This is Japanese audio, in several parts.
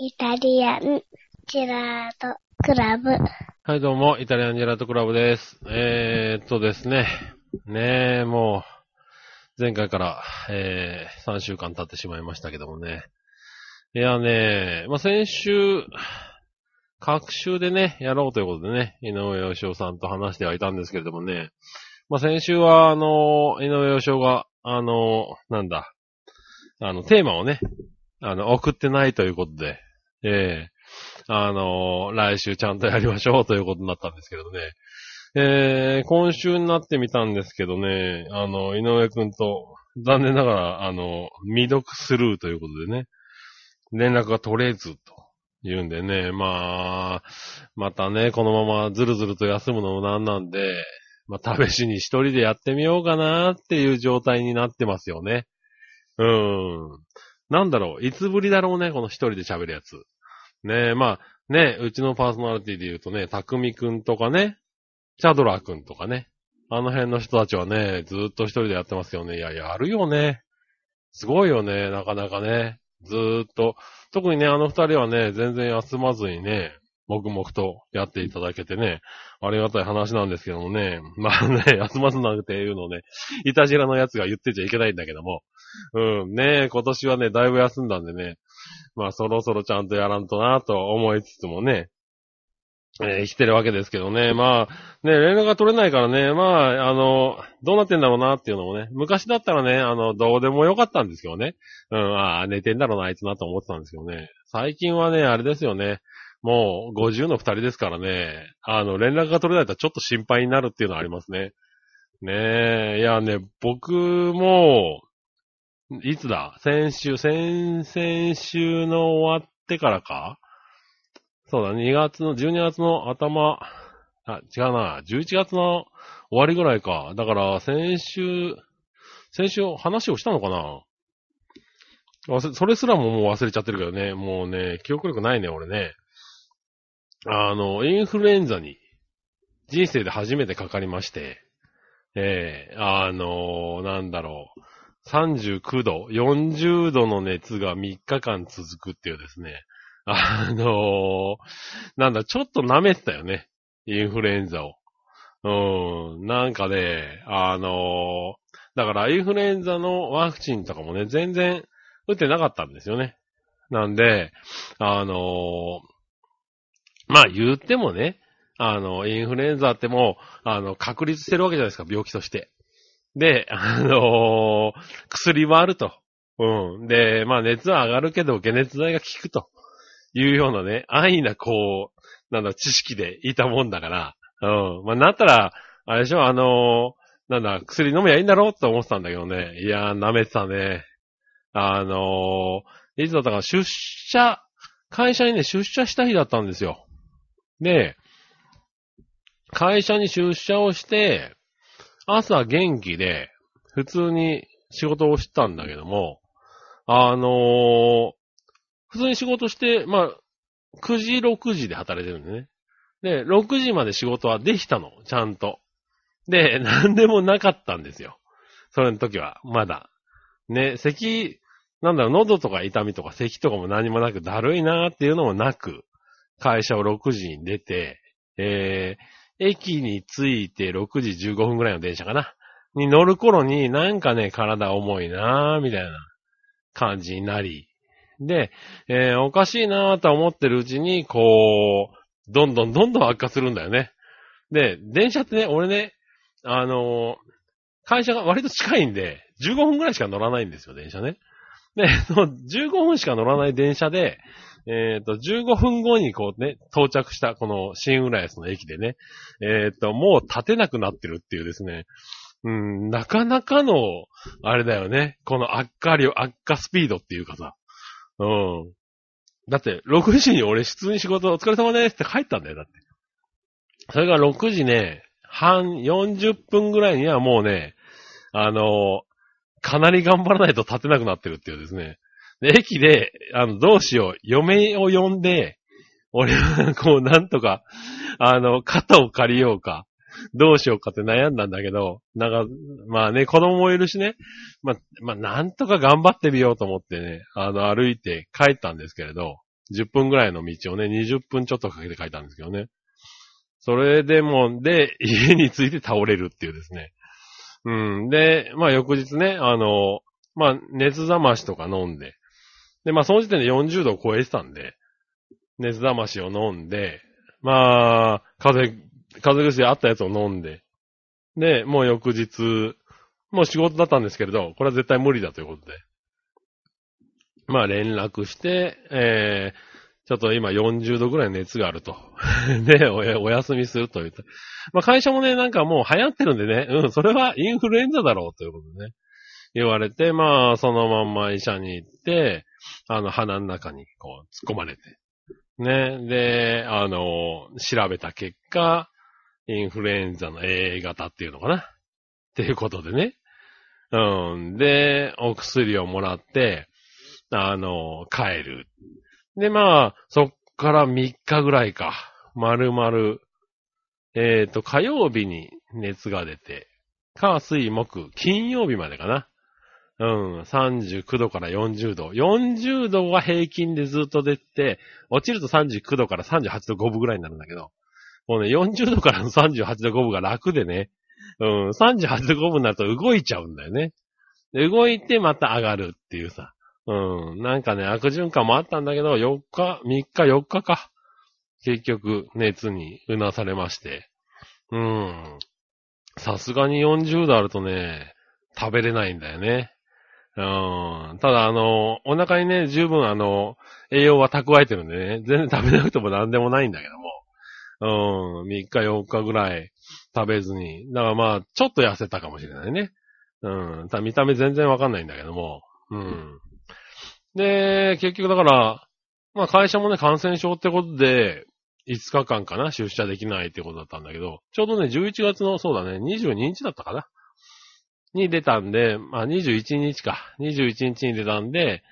イタリアンジェラートクラブ。はい、どうも、イタリアンジェラートクラブです。えー、っとですね。ねえ、もう、前回から、えー、3週間経ってしまいましたけどもね。いやね、まあ、先週、各週でね、やろうということでね、井上義雄さんと話してはいたんですけれどもね。まあ、先週は、あの、井上義雄が、あの、なんだ、あの、テーマをね、あの、送ってないということで、ええあの、来週ちゃんとやりましょうということになったんですけどね。えー、今週になってみたんですけどね、あの、井上くんと、残念ながら、あの、未読スルーということでね、連絡が取れずと言うんでね、まあ、またね、このままずるずると休むのもなんなんで、まあ、試しに一人でやってみようかなっていう状態になってますよね。うーん。なんだろう、いつぶりだろうね、この一人で喋るやつ。ねえ、まあ、ねえうちのパーソナリティで言うとね、たくみくんとかね、チャドラーくんとかね、あの辺の人たちはね、ずっと一人でやってますよね。いや、やるよね。すごいよね、なかなかね。ずーっと。特にね、あの二人はね、全然休まずにね、黙々とやっていただけてね、ありがたい話なんですけどもね。まあね、休まずなんていうのをね、いたじらのやつが言ってちゃいけないんだけども。うん、ね今年はね、だいぶ休んだんでね、まあそろそろちゃんとやらんとなと思いつつもね、えー、来てるわけですけどね。まあ、ね、連絡が取れないからね、まあ、あの、どうなってんだろうなっていうのもね、昔だったらね、あの、どうでもよかったんですけどね。うん、ああ、寝てんだろうな、あいつなと思ってたんですけどね。最近はね、あれですよね。もう、50の二人ですからね、あの、連絡が取れないとちょっと心配になるっていうのはありますね。ねえ、いやね、僕も、いつだ？先週、先々週の終わってからか？そうだ、2月の、12月の頭、あ、違うな、11月の終わりぐらいか。だから、先週、先週話をしたのかな？忘れそれすらももう忘れちゃってるけどね。もうね、記憶力ないね、俺ね。あの、インフルエンザに、人生で初めてかかりまして、ええあのなんだろう。39度、40度の熱が3日間続くっていうですね。あのなんだ、ちょっと舐めてたよね。インフルエンザを。うん、なんかね、あのだからインフルエンザのワクチンとかもね、全然打ってなかったんですよね。なんで、あのまあ言ってもね、あの、インフルエンザってもう、あの、確立してるわけじゃないですか、病気として。で、あのー薬はあると。うん。で、まあ熱は上がるけど、解熱剤が効くというようなね、安易なこう、なんだ、知識でいたもんだから、うん。まあなったら、あれでしょ、あのーなんだ、薬飲めばいいんだろうって思ってたんだけどね。いやー、舐めてたね。あのーいつだったか、出社、会社にね、出社した日だったんですよ。で、会社に出社をして、朝元気で、普通に仕事をしたんだけども、あのー普通に仕事して、まあ、9時、6時で働いてるんでね。で、6時まで仕事はできたの、ちゃんと。で、なんでもなかったんですよ。それの時は、まだ。ね、咳、なんだろう、喉とか痛みとか咳とかも何もなく、だるいなーっていうのもなく、会社を6時に出て、えー、駅に着いて6時15分ぐらいの電車かな？に乗る頃になんかね、体重いなーみたいな感じになり。で、えーおかしいなーと思ってるうちに、こう、どんどんどんどん悪化するんだよね。で、電車ってね、俺ね、あのー会社が割と近いんで、15分ぐらいしか乗らないんですよ、電車ね。で、15分しか乗らない電車で、えっ、と、15分後にこうね、到着したこの新浦安の駅でね、えっ、と、もう立てなくなってるっていうですね、うん、なかなかの、あれだよね、この悪化量、悪化スピードっていうかさ、うん。だって、6時に俺普通に仕事お疲れ様ですって帰ったんだよ、だって。それが6時ね、半、40分ぐらいにはもうね、あのかなり頑張らないと立てなくなってるっていうですね。で、駅で、あの、どうしよう、嫁を呼んで、俺は、こう、なんとか、あの、肩を借りようか、どうしようかって悩んだんだけど、なんか、まあね、子供もいるしね、まあ、まあ、なんとか頑張ってみようと思ってね、あの、歩いて帰ったんですけれど、10分ぐらいの道をね、20分ちょっとかけて帰ったんですけどね。それでも、で、家に着いて倒れるっていうですね。うん。で、まあ翌日ね、あの、まあ熱冷ましとか飲んで、で、まあその時点で40度を超えてたんで、熱冷ましを飲んで、まあ、風邪、風邪薬あったやつを飲んで、で、もう翌日、もう仕事だったんですけれど、これは絶対無理だということで。まあ連絡して、えー、ちょっと今40度ぐらい熱があると。でお、お休みすると言った。まあ会社もね、なんかもう流行ってるんでね、うん、それはインフルエンザだろうということでね。言われて、まあ、そのまんま医者に行って、あの、鼻の中にこう突っ込まれて。ね。で、あの、調べた結果、インフルエンザの A 型っていうのかな？っていうことでね。うん。で、お薬をもらって、あの、帰る。で、まあ、そっから3日ぐらいか。丸々、えっ、ー、と、火曜日に熱が出て、火、水、木、金曜日までかな。うん、39度から40度。40度は平均でずっと出て、落ちると39度から38度5分ぐらいになるんだけど、もうね、40度からの38度5分が楽でね、うん、38度5分になると動いちゃうんだよね。動いてまた上がるっていうさ。うん。なんかね、悪循環もあったんだけど、4日、3日、4日か。結局、熱にうなされまして。うん。さすがに40度あるとね、食べれないんだよね。うん。ただ、あの、お腹にね、十分あの、栄養は蓄えてるんでね、全然食べなくても何でもないんだけども。うん。3日、4日ぐらい食べずに。だからまあ、ちょっと痩せたかもしれないね。うん。た見た目全然わかんないんだけども。うん。で、結局だから、まあ会社もね、感染症ってことで、5日間かな、出社できないってことだったんだけど、ちょうどね、11月の、そうだね、22日だったかな。に出たんで、まあ21日か。21日に出たんで、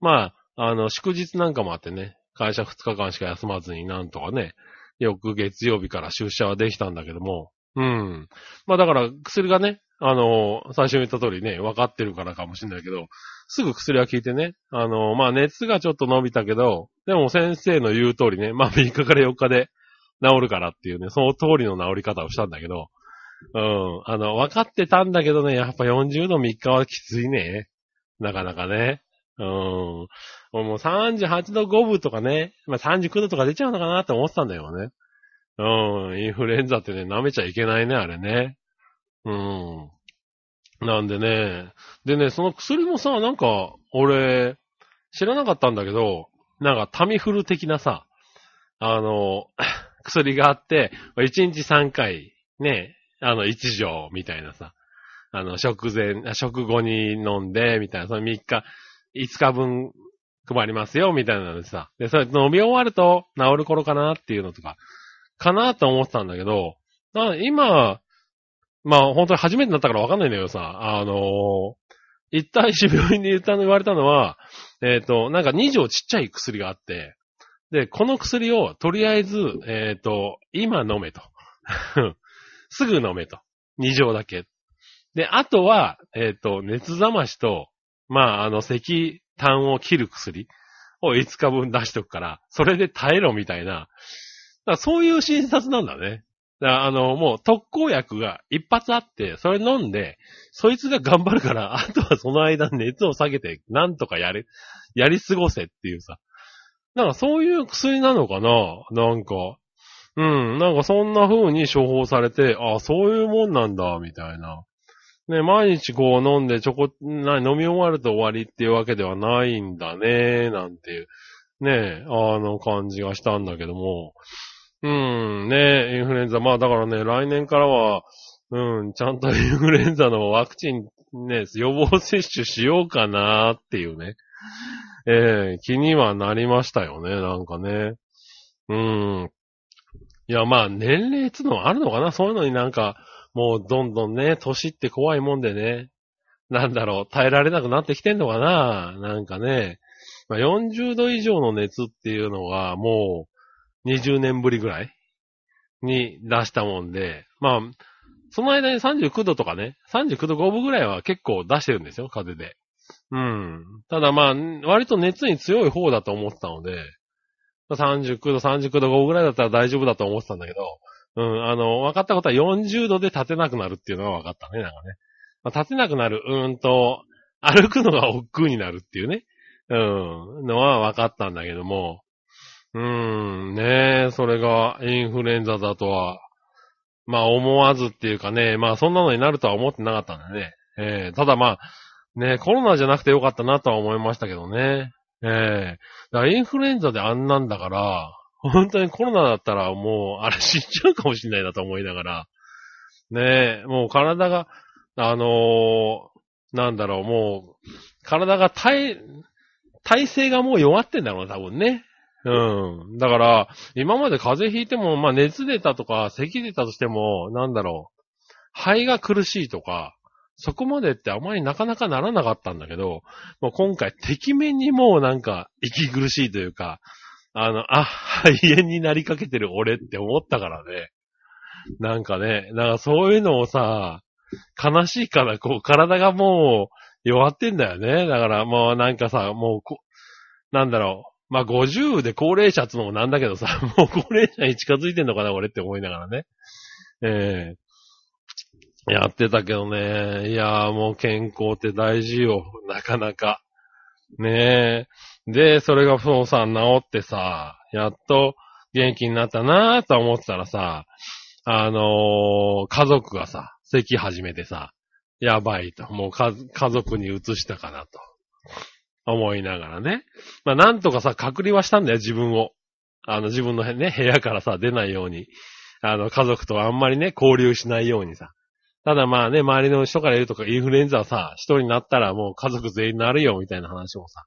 まあ、あの、祝日なんかもあってね、会社2日間しか休まずになんとかね、翌月曜日から出社はできたんだけども、うん。まあだから薬がね、あの、最初に言った通りね、分かってるからかもしれないけど、すぐ薬は効いてね、あの、まあ熱がちょっと伸びたけど、でも先生の言う通りね、まあ3日から4日で治るからっていうね、その通りの治り方をしたんだけど、うん、あの、分かってたんだけどね、やっぱ40度3日はきついね。なかなかね。うん。もう38度5分とかね、まあ39度とか出ちゃうのかなって思ってたんだよね。うん、インフルエンザってね、舐めちゃいけないね、あれね。うん。なんでね。でね、その薬もさ、なんか、俺、知らなかったんだけど、なんかタミフル的なさ、あの、薬があって、1日3回、ね、あの、1錠みたいなさ、あの、食前、食後に飲んで、みたいな、その3日、5日分配りますよ、みたいなのでさ、で、それ飲み終わると治る頃かなっていうのとか、かなと思ってたんだけど、今、まあ本当に初めてだったからわかんないんだけどさ、あのー、一体病院で言ったの言われたのは、えっ、ー、と、なんか2錠ちっちゃい薬があって、で、この薬をとりあえず、えっ、ー、と、今飲めと。すぐ飲めと。2錠だけ。で、あとは、えっ、と、熱冷ましと、まあ、あの、石炭を切る薬を5日分出しとくから、それで耐えろみたいな。そういう診察なんだね。だあの、もう特効薬が一発あって、それ飲んで、そいつが頑張るから、あとはその間熱を下げて、なんとかやれ、やり過ごせっていうさ。なんかそういう薬なのかな？なんか。うん、なんかそんな風に処方されて、あそういうもんなんだ、みたいな。ね、毎日こう飲んでちょこ、な、飲み終わると終わりっていうわけではないんだね、なんていう、ね、あの感じがしたんだけども。うん、ね、インフルエンザ。まあだからね、来年からは、うん、ちゃんと インフルエンザのワクチン、ね、予防接種しようかなっていうね。ええー、気にはなりましたよね、なんかね。うん。いや、まあ、年齢っつうのはあるのかな？そういうのになんか、もうどんどんね、年って怖いもんでね。なんだろう、耐えられなくなってきてんのかな？なんかね。まあ、40度以上の熱っていうのは、もう、20年ぶりぐらい？に出したもんで、まあ、その間に39度とかね、39度5分ぐらいは結構出してるんですよ、風で。うん。ただまあ、割と熱に強い方だと思ってたので、39度、39度5ぐらいだったら大丈夫だと思ってたんだけど、うん、あの、分かったことは40度で立てなくなるっていうのが分かったね、なんかね。まあ、立てなくなる、うーんと、歩くのが億劫になるっていうね、うん、のは分かったんだけども、うーん、ねえ、それがインフルエンザだとは、まあ思わずっていうかね、まあそんなのになるとは思ってなかったんだね。ええただまあ、ねコロナじゃなくてよかったなとは思いましたけどね。ええだからインフルエンザであんなんだから、本当にコロナだったらもう、あれ死んじゃうかもしれないなと思いながら、ねえ、もう体が、あのーなんだろう、もう、体が体、体勢がもう弱ってんだろうな、多分ね。うん。だから、今まで風邪ひいても、まあ熱出たとか、咳出たとしても、なんだろう、肺が苦しいとか、そこまでってあまりなかなかならなかったんだけど、もう今回、敵面にもうなんか、息苦しいというか、あの、あ、肺炎になりかけてる俺って思ったからね。なんかね、なんかそういうのをさ、悲しいから、こう、体がもう、弱ってんだよね。だからもうなんかさ、もうこ、なんだろう。まあ、50で高齢者っつのもなんだけどさ、もう高齢者に近づいてんのかな、俺って思いながらね。ええやってたけどね。いやーもう健康って大事よ。なかなか。ねえ。で、それがそうさ、治ってさ、やっと元気になったなーと思ってたらさ、あのー家族がさ、咳始めてさ、やばいと。もう家族に移したかなと。思いながらね。まあなんとかさ、隔離はしたんだよ、自分を。あの、自分のね、部屋からさ、出ないように。あの、家族とあんまりね、交流しないようにさ。ただまあね、周りの人から言うとか、インフルエンザはさ、一人になったらもう家族全員になるよ、みたいな話もさ、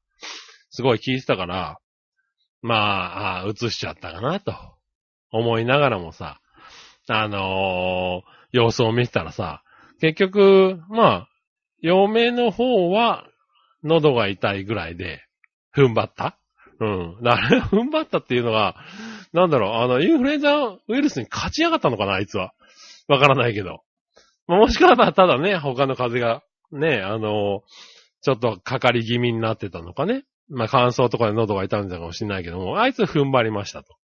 すごい聞いてたから、まあ、あ移しちゃったかな、と思いながらもさ、あのー様子を見てたらさ、結局、まあ、嫁の方は、喉が痛いぐらいで、踏ん張ったうん。だから、踏ん張ったっていうのが、なんだろう、あの、インフルエンザウイルスに勝ち上がったのかな、あいつは。わからないけど。もしかしたら、ただね、他の風が、ね、あの、ちょっとかかり気味になってたのかね。まあ乾燥とかで喉が痛んだかもしれないけども、あいつ踏ん張りましたと。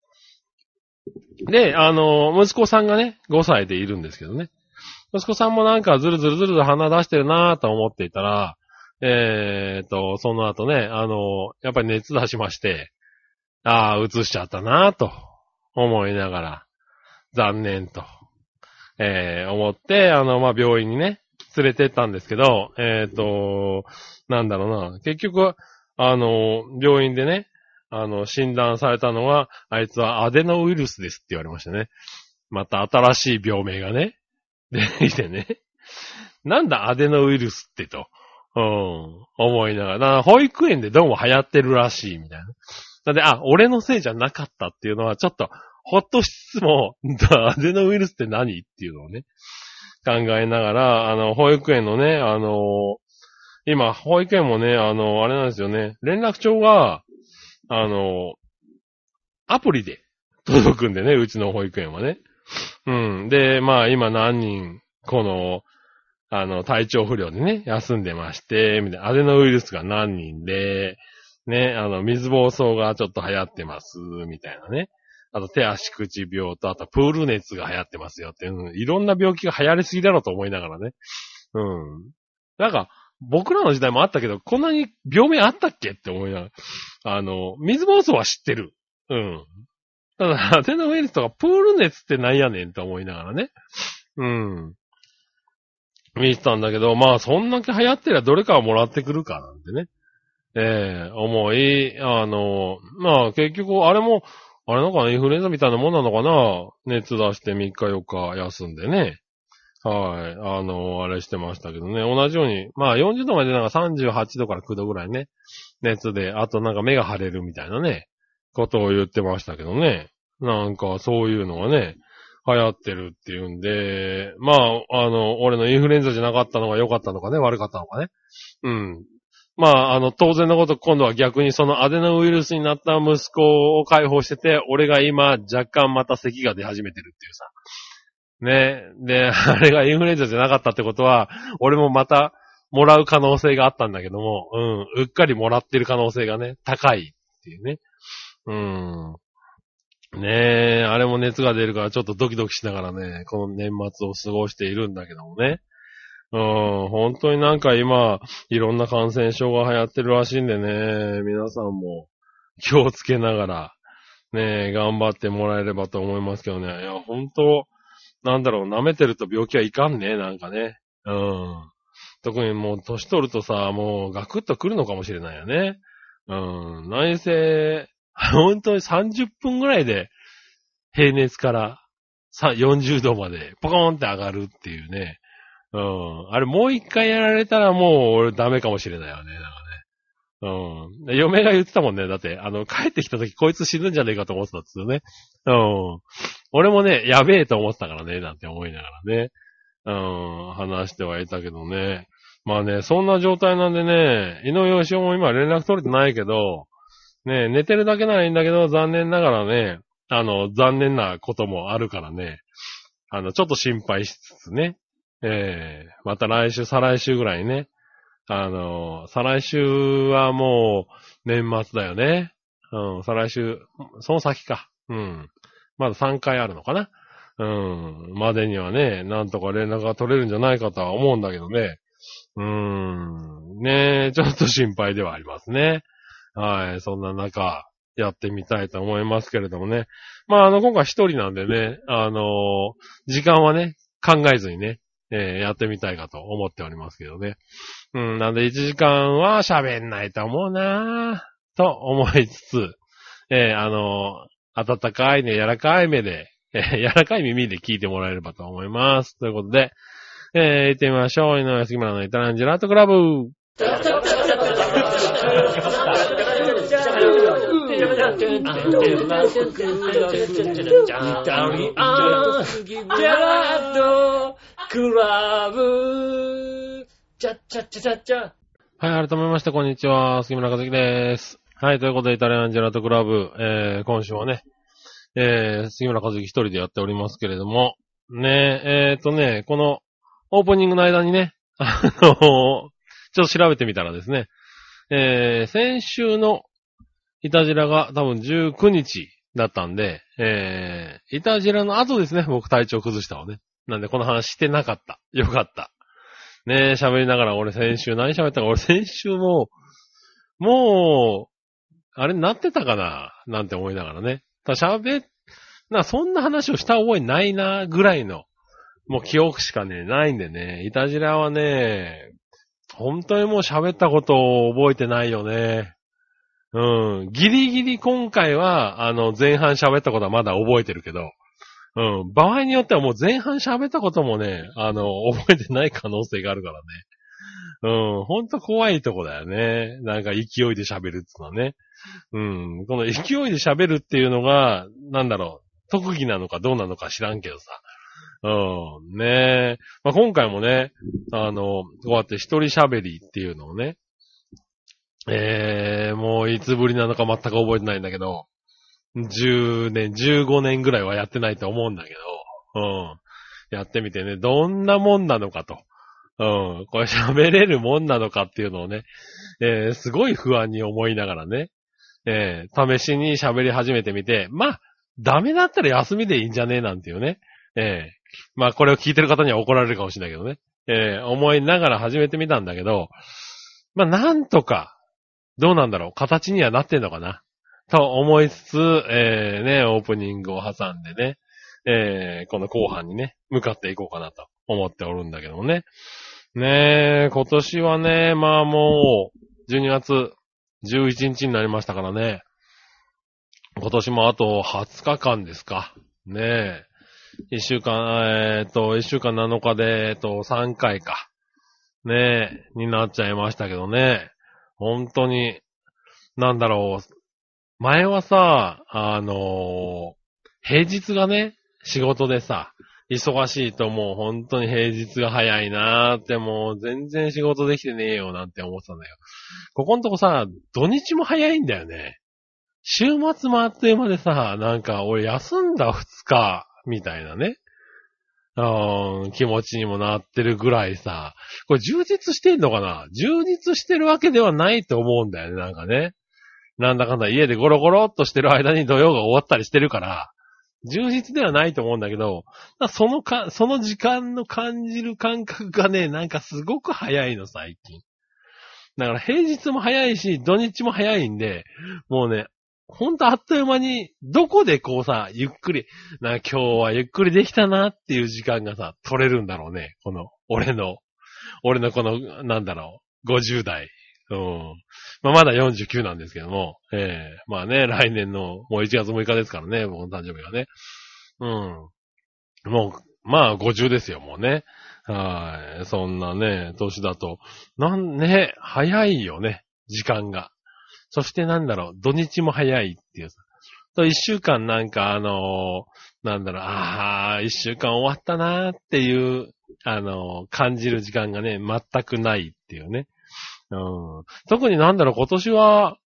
で、あの、息子さんがね、5歳でいるんですけどね。息子さんもなんかずるずるずるずる鼻出してるなぁと思っていたら、えーと、その後ね、あの、やっぱり熱出しまして、ああ、移しちゃったなぁと思いながら、残念と、えー、思って、あの、まあ、病院にね、連れてったんですけど、えーと、なんだろうな、結局、あの、病院でね、あの、診断されたのは、あいつはアデノウイルスですって言われましたね。また新しい病名がね、出てきね。なんだアデノウイルスってと、うん、思いながら。ら保育園でどうも流行ってるらしいみたいな。なんで、あ、俺のせいじゃなかったっていうのは、ちょっと、ほっとしつつも、アデノウイルスって何？っていうのをね、考えながら、あの、保育園のね、あの、今、保育園もね、あの、あれなんですよね、連絡帳が、あの、アプリで届くんでね、うちの保育園はね。うん。で、まあ今何人、この、あの、体調不良でね、休んでまして、みたいな、アデノウイルスが何人で、ね、あの、水疱瘡がちょっと流行ってます、みたいなね。あと手足口病と、あとプール熱が流行ってますよって、う、いろんな病気が流行りすぎだろうと思いながらね。うん。なんか、僕らの時代もあったけど、こんなに病名あったっけって思いながら。あの、水疱瘡は知ってる。うん。ただ、アデノウイルスとかプール熱ってなんやねんと思いながらね。うん。見てたんだけど、まあ、そんだけ流行ってりゃどれかはもらってくるかなんてね。ええ思い、あの、まあ、結局、あれも、あれのかな、インフルエンザみたいなもんなのかな？熱出して3日4日休んでね。はい。あの、あれしてましたけどね。同じように、まあ40度までなんか38度から9度ぐらいね。熱で、あとなんか目が腫れるみたいなね。ことを言ってましたけどね。なんかそういうのがね、流行ってるっていうんで、まあ、あの、俺のインフルエンザじゃなかったのが良かったのかね、悪かったのかね。うん。まあ、あの、当然のこと、今度は逆にそのアデノウイルスになった息子を解放してて、俺が今若干また咳が出始めてるっていうさ。ね。で、あれがインフルエンザじゃなかったってことは、俺もまたもらう可能性があったんだけども、うん、うっかりもらってる可能性がね、高いっていうね。うん。ねえ、あれも熱が出るからちょっとドキドキしながらね、この年末を過ごしているんだけどもね。うん、本当になんか今、いろんな感染症が流行ってるらしいんでね、皆さんも気をつけながら、ね、頑張ってもらえればと思いますけどね。いや、本当なんだろう、舐めてると病気はいかんね、なんかね。うん。特にもう年取るとさ、もうガクッと来るのかもしれないよね。うん。内政、本当に30分ぐらいで平熱から40度までポコーンって上がるっていうね。うん。あれもう一回やられたらもう俺ダメかもしれないよね。なんかね。うん。嫁が言ってたもんね。だって、あの、帰ってきた時こいつ死ぬんじゃねえかと思ってたんですよね。うん。俺もね、やべえと思ってたからね、なんて思いながらね。うん、話してはいたけどね。まあね、そんな状態なんでね、井上義雄も今連絡取れてないけど、ね、寝てるだけならいいんだけど、残念ながらね、あの、残念なこともあるからね、あの、ちょっと心配しつつね、ええー、また来週、再来週ぐらいね、あの、再来週はもう年末だよね。うん、再来週、その先か。うん。まだ3回あるのかな。うん。までにはね、なんとか連絡が取れるんじゃないかとは思うんだけどね。うーん。ねちょっと心配ではありますね。はい。そんな中、やってみたいと思いますけれどもね。まあ、あの、今回一人なんでね、あのー、時間はね、考えずにね、えー、やってみたいかと思っておりますけどね。うん、なんで1時間は喋んないと思うなぁ、と思いつつ、えー、あのー、温かいね、柔らかい目で、えー、柔らかい耳で聞いてもらえればと思います。ということで、えー、行ってみましょう。井上杉村のイタランジェラートクラブ。クラブチャッチャッチャチャッチャはい、改めまして、こんにちは。杉村和樹です。はい、ということで、イタリアンジェラートクラブ、えー、今週はね、えー、杉村和樹一人でやっておりますけれども、ねえ、えーとね、このオープニングの間にね、あの、ちょっと調べてみたらですね、えー、先週のイタジラが多分19日だったんで、えー、イタジラの後ですね、僕体調崩したのね。なんでこの話してなかった。よかった。ねえ、喋りながら俺先週何喋ったか、俺先週も、もう、あれなってたかななんて思いながらね。喋っ、な、そんな話をした覚えないな、ぐらいのもう記憶しかね、ないんでね、イタジラはね、本当にもう喋ったことを覚えてないよね。うん。ギリギリ今回は、あの、前半喋ったことはまだ覚えてるけど、うん。場合によってはもう前半喋ったこともね、あの、覚えてない可能性があるからね。うん。ほんと怖いとこだよね。なんか勢いで喋るってのはね。うん。この勢いで喋るっていうのが、なんだろう、特技なのかどうなのか知らんけどさ。うん、ねえ。まあ、今回もね、あの、こうやって一人喋りっていうのをね、ええー、もういつぶりなのか全く覚えてないんだけど、10年、15年ぐらいはやってないと思うんだけど、うん。やってみてね、どんなもんなのかと。うん。これ喋れるもんなのかっていうのをね、えー、すごい不安に思いながらね、えー、試しに喋り始めてみて、まあ、ダメだったら休みでいいんじゃねえなんていうね、えー、まあこれを聞いてる方には怒られるかもしれないけどね。えー、思いながら始めてみたんだけど、まあなんとか、どうなんだろう、形にはなってんのかな。と思いつつ、えー、ね、オープニングを挟んでね、えー、この後半にね、向かっていこうかなと思っておるんだけどもね。ねえ、今年はね、まあもう、12月11日になりましたからね。今年もあと20日間ですか。ねえ。一週間、えっ、と、一週間7日で、えっ、と、3回か。ねえ、になっちゃいましたけどね。本当に、なんだろう。前はさ、あのー、平日がね、仕事でさ、忙しいともう本当に平日が早いなーってもう全然仕事できてねえよなんて思ってたんだよ。ここんとこさ、土日も早いんだよね。週末もあっという間でさ、なんか俺休んだ2日、みたいなね。うーん、気持ちにもなってるぐらいさ、これ充実してんのかな？充実してるわけではないと思うんだよね、なんかね。なんだかんだ家でゴロゴロっとしてる間に土曜が終わったりしてるから、充実ではないと思うんだけど、そのか、その時間の感じる感覚がね、なんかすごく早いの、最近。だから平日も早いし、土日も早いんで、もうね、ほんとあっという間に、どこでこうさ、ゆっくり、な、今日はゆっくりできたなっていう時間がさ、取れるんだろうね。この、俺の、俺のこの、なんだろう、50代。うん。まあ、まだ49なんですけども、ええー、まあね、来年の、もう1月6日ですからね、僕の誕生日がね。うん。もう、まあ50ですよ、もうね。はい。そんなね、年だと。なんね、早いよね、時間が。そしてなんだろう、土日も早いっていう。と、一週間なんかあのー、なんだろう、ああ、一週間終わったなーっていう、あのー、感じる時間がね、全くないっていうね。特になんだろう、今年は、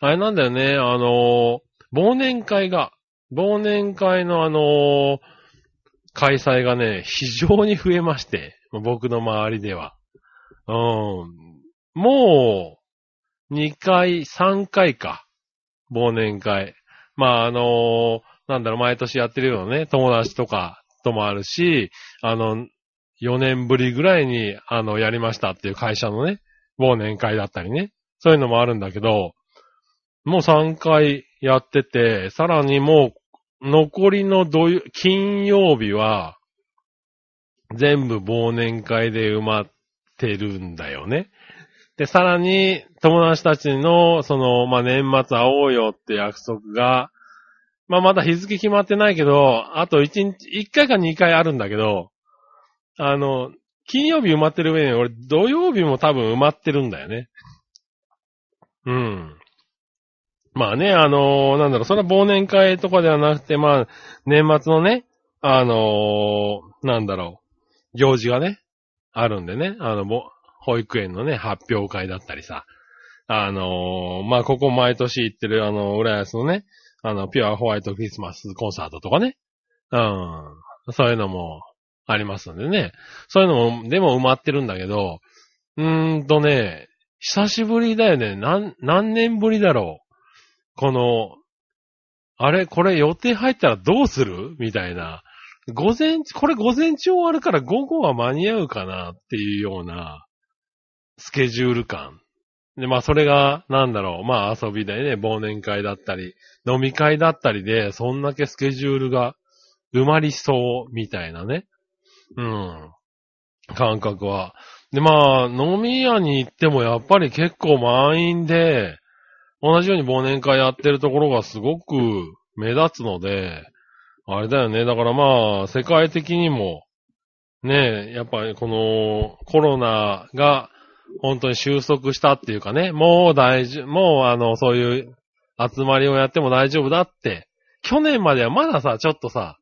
あれなんだよね、あのー、忘年会が、忘年会のあのー、開催がね、非常に増えまして、僕の周りでは。うん。もう、2回、3回か。忘年会。まあ、あのー、なんだろう、毎年やってるようなね、友達とかともあるし、あの、4年ぶりぐらいに、あの、やりましたっていう会社のね、忘年会だったりね。そういうのもあるんだけど、もう3回やってて、さらにもう、残りの土曜金曜日は、全部忘年会で埋まってるんだよね。で、さらに、友達たちの、その、まあ、年末会おうよって約束が、まあ、まだ日付決まってないけど、あと1日、1回か2回あるんだけど、あの、金曜日埋まってる上に、俺、土曜日も多分埋まってるんだよね。うん。まあね、あのー、なんだろう、それは忘年会とかではなくて、まあ、年末のね、あのー、なんだろう、行事がね、あるんでね、あの、保育園のね、発表会だったりさ、あのー、まあ、ここ毎年行ってる、あの、浦安のね、あの、ピュアホワイトクリスマスコンサートとかね、うん、そういうのも、ありますんでね。そういうのも、でも埋まってるんだけど、うーんとね、久しぶりだよね。何、何年ぶりだろう。この、あれ、これ予定入ったらどうする？みたいな。午前、これ午前中終わるから午後は間に合うかなっていうような、スケジュール感。で、まあそれが、なんだろう、まあ遊びでね、忘年会だったり、飲み会だったりで、そんだけスケジュールが埋まりそうみたいなね。うん。感覚は。で、まあ、飲み屋に行ってもやっぱり結構満員で、同じように忘年会やってるところがすごく目立つので、あれだよね。だからまあ、世界的にも、ね、やっぱりこのコロナが本当に収束したっていうかね、もう大丈夫、もうあの、そういう集まりをやっても大丈夫だって、去年まではまださ、ちょっとさ、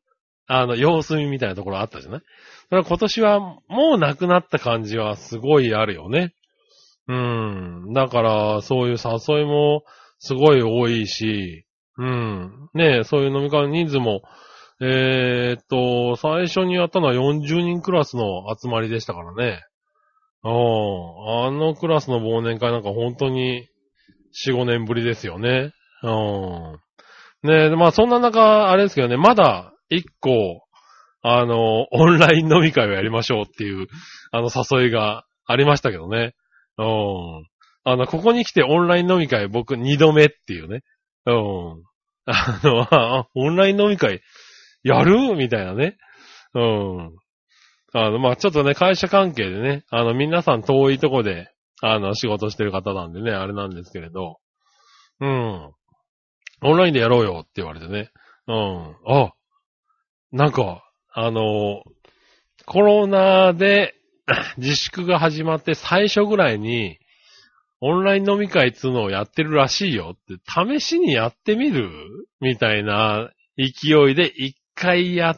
あの、様子見みたいなところあったじゃない？だから今年はもうなくなった感じはすごいあるよね。うん。だから、そういう誘いもすごい多いし、うん。ねそういう飲み会の人数も、えー、っと、最初にやったのは40人クラスの集まりでしたからね。うん。あのクラスの忘年会なんか本当に4、5年ぶりですよね。うん。ねまあそんな中、あれですけどね、まだ1個、あの、オンライン飲み会をやりましょうっていう、あの、誘いがありましたけどね。うん。あの、ここに来てオンライン飲み会僕二度目っていうね。うん。あの、あ、オンライン飲み会やる？みたいなね。うん。あの、まあ、ちょっとね、会社関係でね、あの、皆さん遠いとこで、あの、仕事してる方なんでね、あれなんですけれど。うん。オンラインでやろうよって言われてね。うん。あ、なんか、あの、コロナで 自粛が始まって最初ぐらいに、オンライン飲み会っつうのをやってるらしいよって、試しにやってみる？みたいな勢いで一回やっ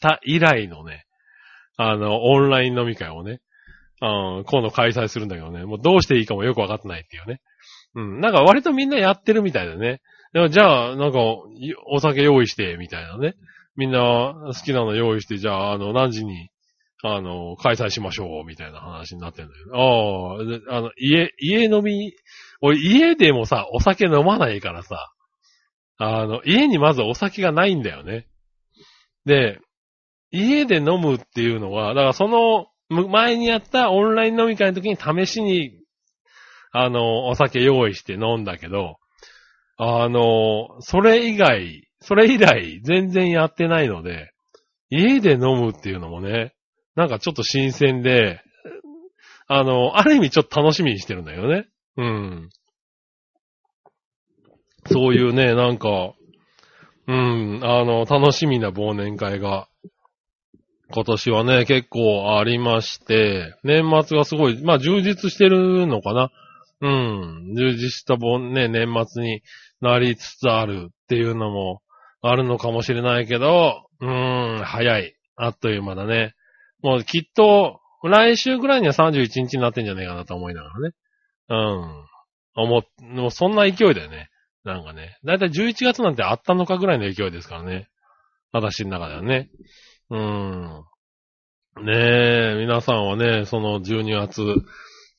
た以来のね、あの、オンライン飲み会をね、うん、今度開催するんだけどね、もうどうしていいかもよくわかってないっていうね。うん、なんか割とみんなやってるみたいだね。じゃあ、なんか、お酒用意して、みたいなね。みんな好きなの用意して、じゃあ、あの、何時に、あの、開催しましょう、みたいな話になってんだけど。ああ、あの、家、家飲み、俺家でもさ、お酒飲まないからさ、あの、家にまずお酒がないんだよね。で、家で飲むっていうのは、だからその、前にやったオンライン飲み会の時に試しに、あの、お酒用意して飲んだけど、あの、それ以外、それ以来全然やってないので、家で飲むっていうのもね、なんかちょっと新鮮で、あの、ある意味ちょっと楽しみにしてるんだよね。うん。そういうね、なんか、うん、あの、楽しみな忘年会が、今年はね、結構ありまして、年末がすごい、まあ充実してるのかな。うん、充実した忘ね、年末になりつつあるっていうのもあるのかもしれないけど、うーん、早い。あっという間だね。もうきっと、来週ぐらいには31日になってんじゃねえかなと思いながらね。うん。思っ、もうそんな勢いだよね。なんかね。だいたい11月なんてあったのかぐらいの勢いですからね。私の中ではね。うーん。ねえ、皆さんはね、その12月、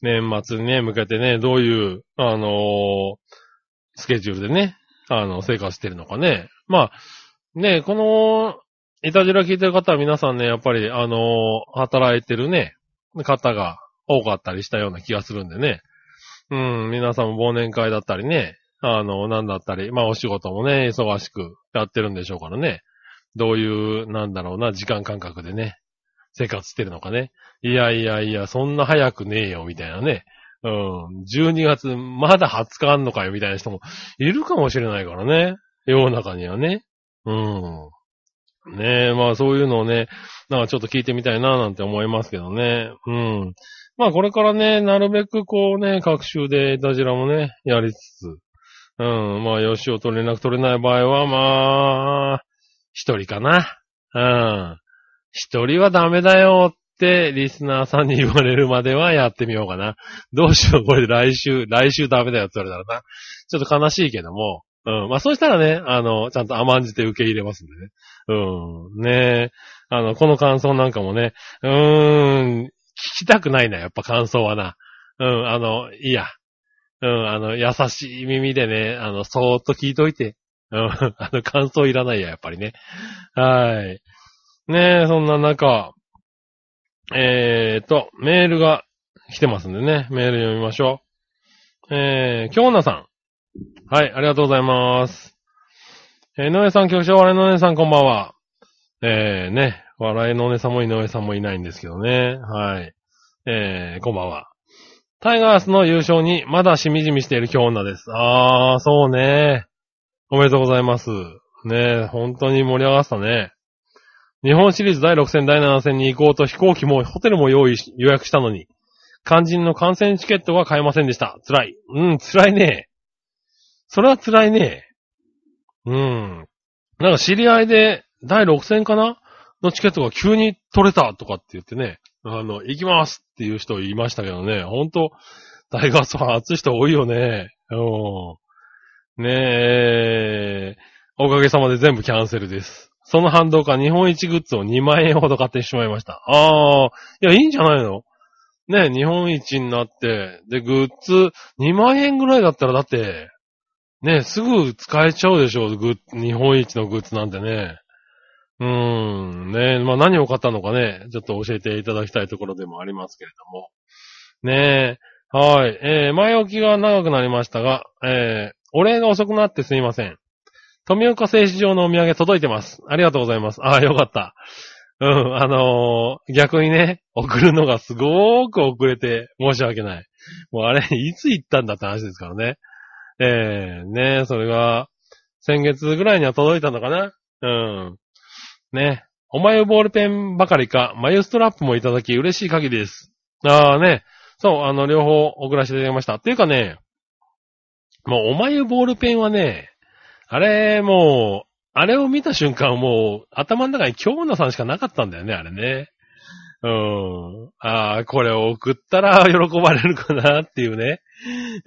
年末にね、向けてね、どういう、あのースケジュールでね、あの、生活してるのかね。まあ、ねこの、いたじら聞いてる方は皆さんね、やっぱり、あの働いてるね、方が多かったりしたような気がするんでね。うん、皆さんも忘年会だったりね、あの、なんだったり、まあお仕事もね、忙しくやってるんでしょうからね。どういう、なんだろうな、時間感覚でね、生活してるのかね。いやいやいや、そんな早くねえよ、みたいなね。うん。12月、まだ20日あんのかよ、みたいな人もいるかもしれないからね。世の中にはね。うん。ねえ、まあそういうのをね、なんかちょっと聞いてみたいな、なんて思いますけどね。うん。まあこれからね、なるべくこうね、各週でダジラもね、やりつつ、うん。まあ、よしおと連絡取れない場合は、まあ、一人かな。うん。一人はダメだよって、リスナーさんに言われるまではやってみようかな。どうしよう、これ来週、来週ダメだよって言われたらな。ちょっと悲しいけども。うん。まあ、そうしたらね、あの、ちゃんと甘んじて受け入れますんでね。うん。ねえ。あの、この感想なんかもね、うーん、聞きたくないな、やっぱ感想はな。うん、あの、いいや。うん、あの、優しい耳でね、あの、そーっと聞いといて。うん、あの、感想いらないや、やっぱりね。はい。ねえ、そんな中、えーと、メールが来てますんでね、メール読みましょう。えー、京奈さん。はい、ありがとうございます。えー、井上さん、局長、笑いのお姉さん、こんばんは。えー、ね、笑いのお姉さんも井上さんもいないんですけどね。はい。えー、こんばんは。タイガースの優勝にまだしみじみしている京女です。あー、そうね。おめでとうございます。ね本当に盛り上がったね。日本シリーズ第6戦第7戦に行こうと飛行機もホテルも用意、予約したのに、肝心の観戦チケットが買えませんでした。辛い。うん、辛いね。それは辛いね。うん。なんか知り合いで第6戦かな？のチケットが急に取れたとかって言ってね、あの、行きますっていう人いましたけどね、ほんと、タイガースファン熱い人多いよね。うん。ねえ、おかげさまで全部キャンセルです。その反動か日本一グッズを2万円ほど買ってしまいました。ああ、いや、いいんじゃないの？ねえ日本一になって、で、グッズ2万円ぐらいだったらだって、ねすぐ使えちゃうでしょう、グッ日本一のグッズなんてね。うーん、ねまあ何を買ったのかね、ちょっと教えていただきたいところでもありますけれども。ねえ、はい。えー、前置きが長くなりましたが、えー、お礼が遅くなってすいません。富岡製糸場のお土産届いてます。ありがとうございます。ああ、よかった。うん、あのー逆にね、送るのがすごーく遅れて申し訳ない。もうあれ、いつ行ったんだって話ですからね。えー、ねそれが、先月ぐらいには届いたのかな？うん。ね。お眉ボールペンばかりか、眉ストラップもいただき嬉しい限りです。ああね。そう、あの、両方送らせていただきました。っていうかね、もうお眉ボールペンはね、あれ、もう、あれを見た瞬間もう、頭の中に京奈さんしかなかったんだよね、あれね。うん。ああ、これを送ったら喜ばれるかなっていうね。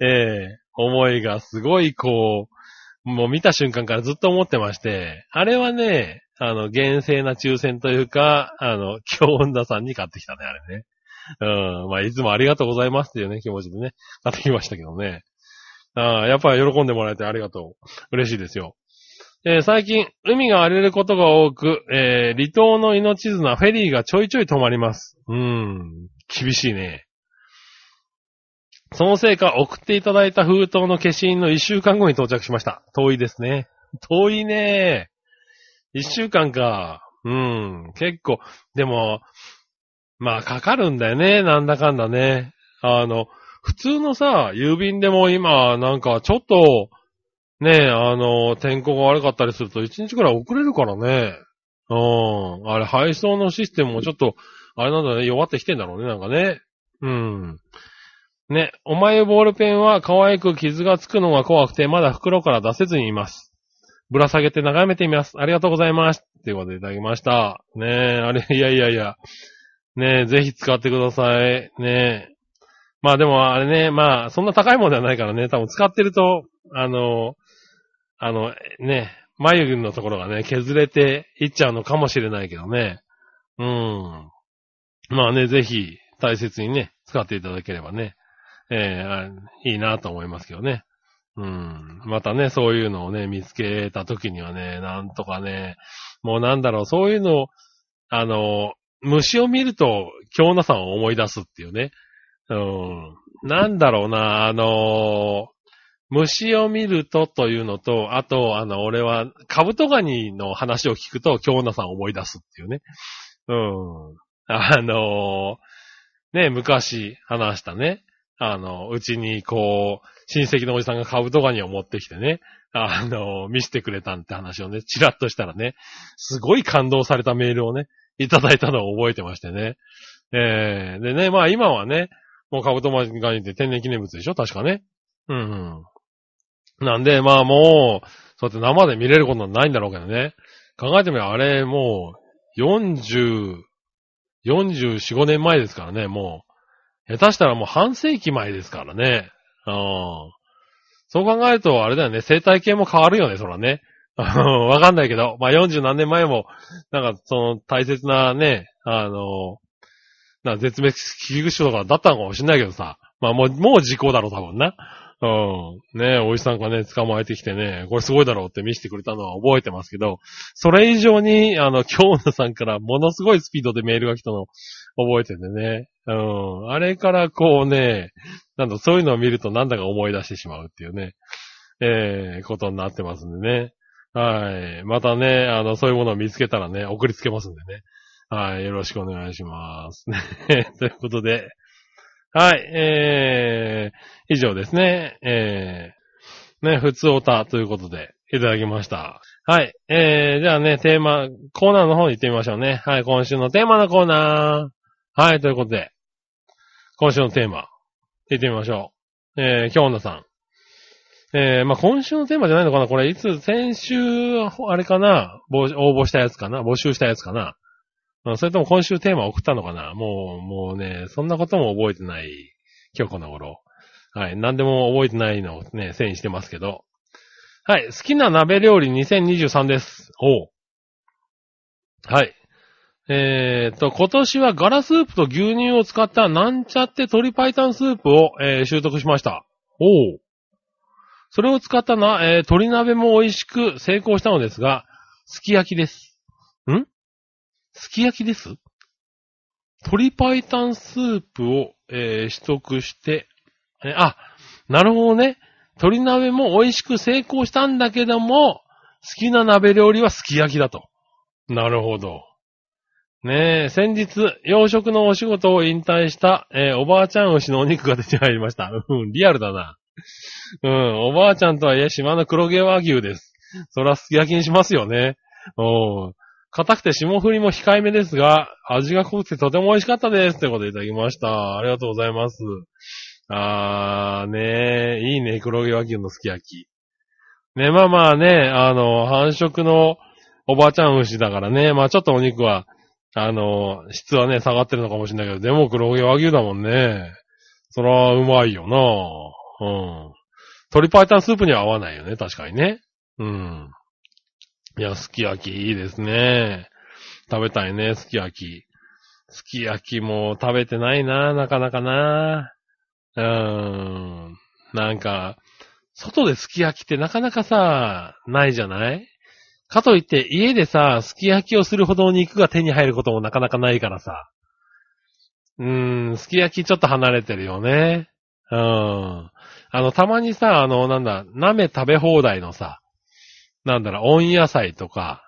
ええ思いがすごいこう、もう見た瞬間からずっと思ってまして、あれはね、あの、厳正な抽選というか、あの、京女さんに買ってきたね、あれね。うん。まあ、いつもありがとうございますっていうね、気持ちでね、買ってきましたけどね。ああ、やっぱり喜んでもらえてありがとう。嬉しいですよ。えー最近、海が荒れることが多く、えー離島の命綱、フェリーがちょいちょい止まります。うん、厳しいね。そのせいか、送っていただいた封筒の消印の一週間後に到着しました。遠いですね。遠いね。一週間か。うん、結構、でも、まあ、かかるんだよね。なんだかんだね。あの、普通のさ、郵便でも今、なんか、ちょっと、ねえ、あの、天候が悪かったりすると1日くらい遅れるからね。うん。あれ、配送のシステムもちょっと、あれなんだね、弱ってきてんだろうね、なんかね。うん。ね、お前ボールペンは可愛く傷がつくのが怖くて、まだ袋から出せずにいます。ぶら下げて眺めてみます。ありがとうございます。ということでいただきました。ねえ、あれ、いやいやいや。ねえ、ぜひ使ってください。ねえ。まあでもあれね、まあ、そんな高いものではないからね、多分使ってると、あの、あの、ね、眉毛のところがね、削れていっちゃうのかもしれないけどね。うん。まあね、ぜひ、大切にね、使っていただければね、えーいいなと思いますけどね。うん。またね、そういうのをね、見つけた時にはね、なんとかね、もうなんだろう、そういうのを、あの、虫を見ると、京奈さんを思い出すっていうね。うん。なんだろうな、あの虫を見るとというのと、あと、あの、俺は、カブトガニの話を聞くと、京奈さんを思い出すっていうね。うん。あのね、昔話したね。あの、うちにこう、親戚のおじさんがカブトガニを持ってきてね、あの、見せてくれたんって話をね、チラッとしたらね、すごい感動されたメールをね、いただいたのを覚えてましてね。えー、でね、まあ今はね、もうカブトガニって天然記念物でしょ？確かね。うんうん。なんで、まあもう、そうやって生で見れることはないんだろうけどね。考えてみれば、あれ、もう、40、44、5年前ですからね、もう。下手したらもう半世紀前ですからね。うん。そう考えると、あれだよね、生態系も変わるよね、そらね。わかんないけど、まあ40何年前も、なんかその大切なね、あの、な絶滅危惧種とかだったのかもしんないけどさ。まあもう、もう時効だろう、多分な。うん。ねおじさんがね、捕まえてきてね、これすごいだろうって見せてくれたのは覚えてますけど、それ以上に、あの、京奈さんからものすごいスピードでメールが来たの覚えててね。うん。あれからこうね、なんだ、そういうのを見るとなんだか思い出してしまうっていうね、えー、ことになってますんでね。はい。またね、あの、そういうものを見つけたらね、送りつけますんでね。はい。よろしくお願いします。ねということで、はい。えー、以上ですね。えー、ね、普通おたということで、いただきました。はい。えー、じゃあね、テーマ、コーナーの方に行ってみましょうね。はい。今週のテーマのコーナー。はい。ということで、今週のテーマ、行ってみましょう。えー、京女さん。えー、まあ、今週のテーマじゃないのかなこれ、いつ、先週、あれかな募応募したやつかな募集したやつかなそれとも今週テーマ送ったのかな？もう、もうね、そんなことも覚えてない、今日この頃。はい。何でも覚えてないのをね、せいにしてますけど。はい。好きな鍋料理2023です。おう。はい。えーっと、今年はガラスープと牛乳を使ったなんちゃって鶏白湯スープを、えー習得しました。おう。それを使ったな、えー鶏鍋も美味しく成功したのですが、すき焼きです。ん？すき焼きです？鶏白湯スープを、えー取得して、えあ、なるほどね。鶏鍋も美味しく成功したんだけども、好きな鍋料理はすき焼きだと。なるほど。ねえ、先日、洋食のお仕事を引退した、えーおばあちゃん牛のお肉が出てまいりました。うん、リアルだな。うん、おばあちゃんとはいえ島の黒毛和牛です。そらすき焼きにしますよね。うん。硬くて霜降りも控えめですが、味が濃くてとても美味しかったです。ということでいただきました。ありがとうございます。あー、ねえ、いいね、黒毛和牛のすき焼き。ね、まあまあね、あの、繁殖のおばあちゃん牛だからね、まあちょっとお肉は、あの、質はね、下がってるのかもしれないけど、でも黒毛和牛だもんね。そら、うまいよなうん。鶏白湯スープには合わないよね、確かにね。うん。いや、すき焼きいいですね。食べたいね、すき焼き。すき焼きも食べてないな、なかなかな。うーん。なんか、外ですき焼きってなかなかさ、ないじゃない？かといって家でさ、すき焼きをするほど肉が手に入ることもなかなかないからさ。うーん、すき焼きちょっと離れてるよね。うーん。あの、たまにさ、あの、なんだ、鍋食べ放題のさ、なんだろう、温野菜とか、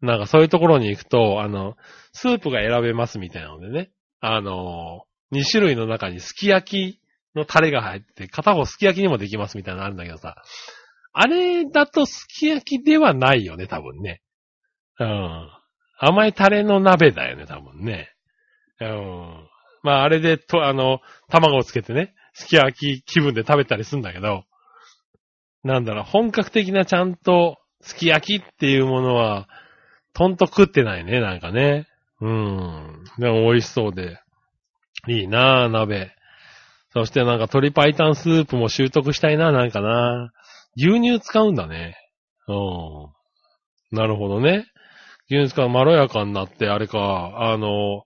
なんかそういうところに行くと、あの、スープが選べますみたいなのでね。あの、2種類の中にすき焼きのタレが入って、片方すき焼きにもできますみたいなのあるんだけどさ。あれだとすき焼きではないよね、多分ね。うん。甘いタレの鍋だよね、多分ね。うん。まあ、あれで、と、あの、卵をつけてね、すき焼き気分で食べたりするんだけど、なんだろう、本格的なちゃんと、すき焼きっていうものは、とんと食ってないね、なんかね。うん。でも美味しそうで。いいなぁ、鍋。そしてなんか鶏白湯スープも習得したいな、なんかな。牛乳使うんだね。うん。なるほどね。牛乳使うまろやかになって、あれか、あの、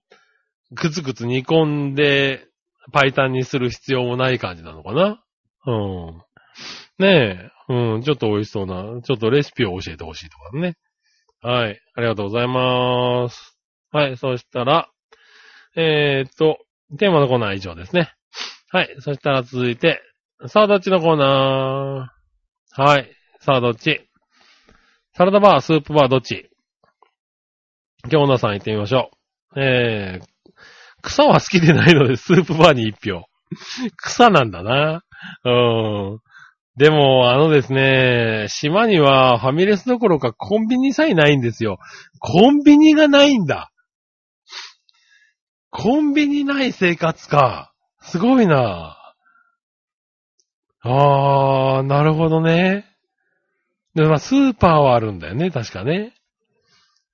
ぐつぐつ煮込んで、白湯にする必要もない感じなのかな。うん。ねえ、うん、ちょっと美味しそうな、ちょっとレシピを教えてほしいとかね。はい、ありがとうございます。はい、そしたら、えー、っと、テーマのコーナーは以上ですね。はい、そしたら続いて、さあどっちのコーナーはい、さあどっちサラダバー、スープバーどっち？今日女さん行ってみましょう。えー、草は好きでないのでスープバーに一票。草なんだな。うーん。でも、あのですね、島にはファミレスどころかコンビニさえないんですよ。コンビニがないんだ。コンビニない生活か。すごいな。あー、なるほどね。で、まあ、スーパーはあるんだよね、確かね。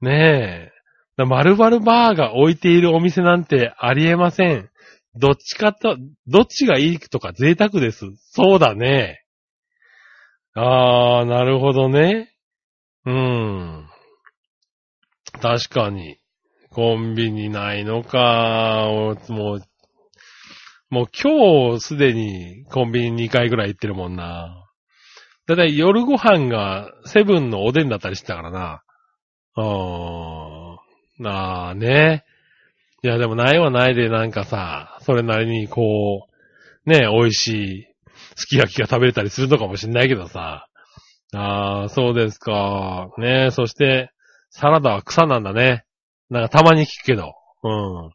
ねえ。だ丸々バーが置いているお店なんてありえません。どっちかと、どっちがいいとか贅沢です。そうだね。あー、なるほどね。うん。確かに。コンビニないのか。もう、もう今日すでにコンビニ2回ぐらい行ってるもんな。だいたい夜ご飯がセブンのおでんだったりしてたからな。あー。なあね。いやでもないはないでなんかさ、それなりにこう、ね、美味しい、すき焼きが食べれたりするのかもしんないけどさ。ああ、そうですか。ねえそして、サラダは草なんだね。なんかたまに聞くけど。うん。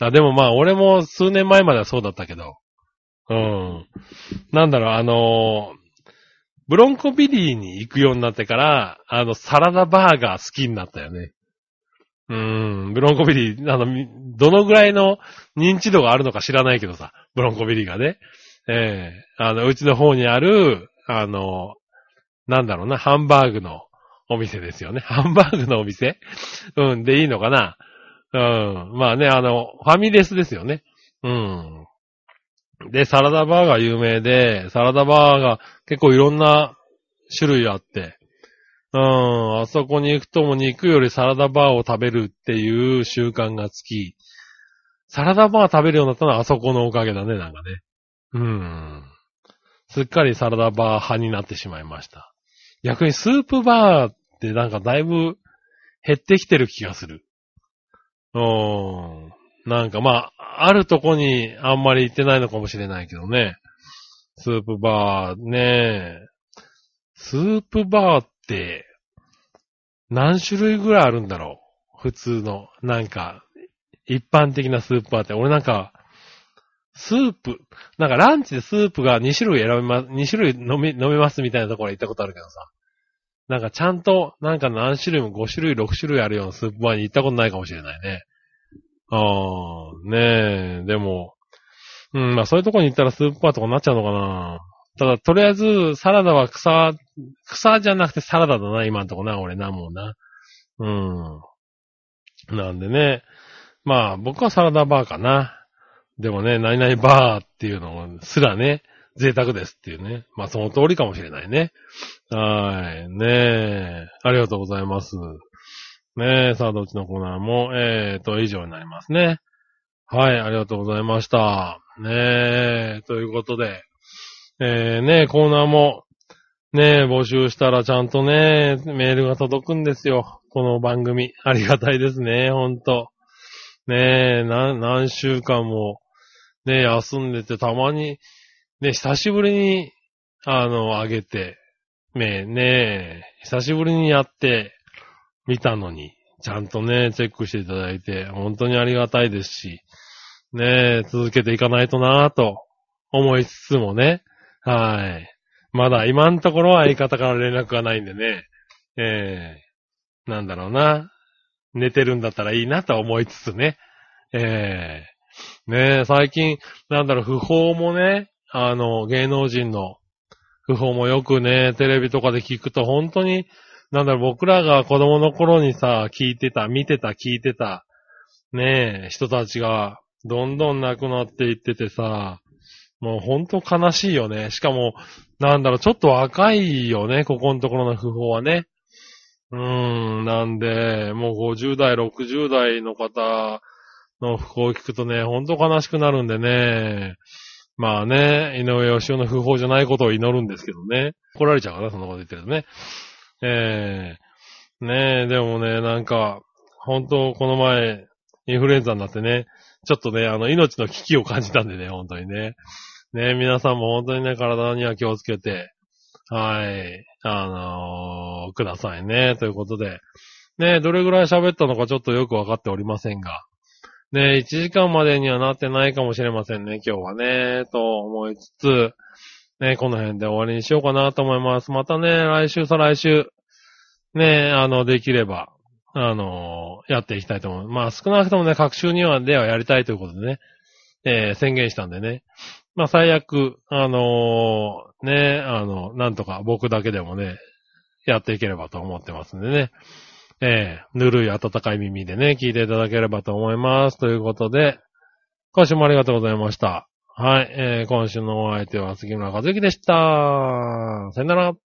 あでもまあ、俺も数年前まではそうだったけど。うん。なんだろう、あのブロンコビリーに行くようになってから、あの、サラダバーガー好きになったよね。うん、ブロンコビリー、あの、どのぐらいの認知度があるのか知らないけどさ、ブロンコビリーがね。ええあの、うちの方にある、あの、なんだろうな、ハンバーグのお店ですよね。ハンバーグのお店？うん、でいいのかな？うん。まあね、あの、ファミレスですよね。うん。で、サラダバーガー有名で、サラダバーガー結構いろんな種類あって、うん、あそこに行くとも肉よりサラダバーを食べるっていう習慣がつき、サラダバー食べるようになったのはあそこのおかげだね、なんかね。うん。すっかりサラダバー派になってしまいました。逆にスープバーってなんかだいぶ減ってきてる気がする。うーん。なんかまあ、あるとこにあんまり行ってないのかもしれないけどね。スープバーね。スープバーって何種類ぐらいあるんだろう？普通の。なんか、一般的なスープバーって。俺なんか、スープ、なんかランチでスープが2種類選べます、2種類飲み、飲めますみたいなところ行ったことあるけどさ。なんかちゃんと、なんか何種類も5種類、6種類あるようなスープバーに行ったことないかもしれないね。ああ、ねえ、でも、うん、まあそういうとこに行ったらスープバーとかになっちゃうのかな。ただ、とりあえず、サラダは草、草じゃなくてサラダだな、今んとこな、俺な、もうな。うん。なんでね。まあ、僕はサラダバーかな。でもね、何々バーっていうのすらね、贅沢ですっていうね。まあ、その通りかもしれないね。はい。ねえ。ありがとうございます。ねえ、さあ、どっちのコーナーも、えーと、以上になりますね。はい、ありがとうございました。ねえ、ということで、えー、ねえコーナーも、ねえ、募集したらちゃんとね、メールが届くんですよ。この番組。ありがたいですね、ほんと。ねえ、何、何週間も、ね休んでて、たまに、ね久しぶりに、あの、あげて、ねえ、ねえ、久しぶりにやって、見たのに、ちゃんとね、チェックしていただいて、本当にありがたいですし、ねえ、続けていかないとなぁと思いつつもね、はい。まだ今のところは相方から連絡がないんでね、ええー、なんだろうな。寝てるんだったらいいなと思いつつね。ええー、ねえ、最近、なんだろう、不法もね、あの、芸能人の不法もよくね、テレビとかで聞くと本当に、なんだろう、僕らが子供の頃にさ、聞いてた、見てた、聞いてた、ねえ、人たちが、どんどん亡くなっていっててさ、もうほんと悲しいよね。しかも、なんだろう、ちょっと若いよね、ここのところの不法はね。うーん、なんで、もう50代、60代の方の不法を聞くとね、ほんと悲しくなるんでね。まあね、井上義雄の不法じゃないことを祈るんですけどね。怒られちゃうかな、そんなこと言ってるとね。ええー、ねえ、でもね、なんか、ほんとこの前、インフルエンザになってね、ちょっとね、あの、命の危機を感じたんでね、本当にね。ね、皆さんも本当にね、体には気をつけて、はい、あのー、くださいね、ということで。ね、どれぐらい喋ったのかちょっとよくわかっておりませんが。ね、1時間までにはなってないかもしれませんね、今日はね、と思いつつ、ね、この辺で終わりにしようかなと思います。またね、来週、再来週、ね、あの、できれば、あの、やっていきたいと思う。まあ、少なくともね、各週にはではやりたいということでね、えー、宣言したんでね。まあ、最悪、あのー、ね、あの、なんとか僕だけでもね、やっていければと思ってますんでね。えー、ぬるい温かい耳でね、聞いていただければと思います。ということで、今週もありがとうございました。はい、えー、今週のお相手は杉村和之でした。さよなら。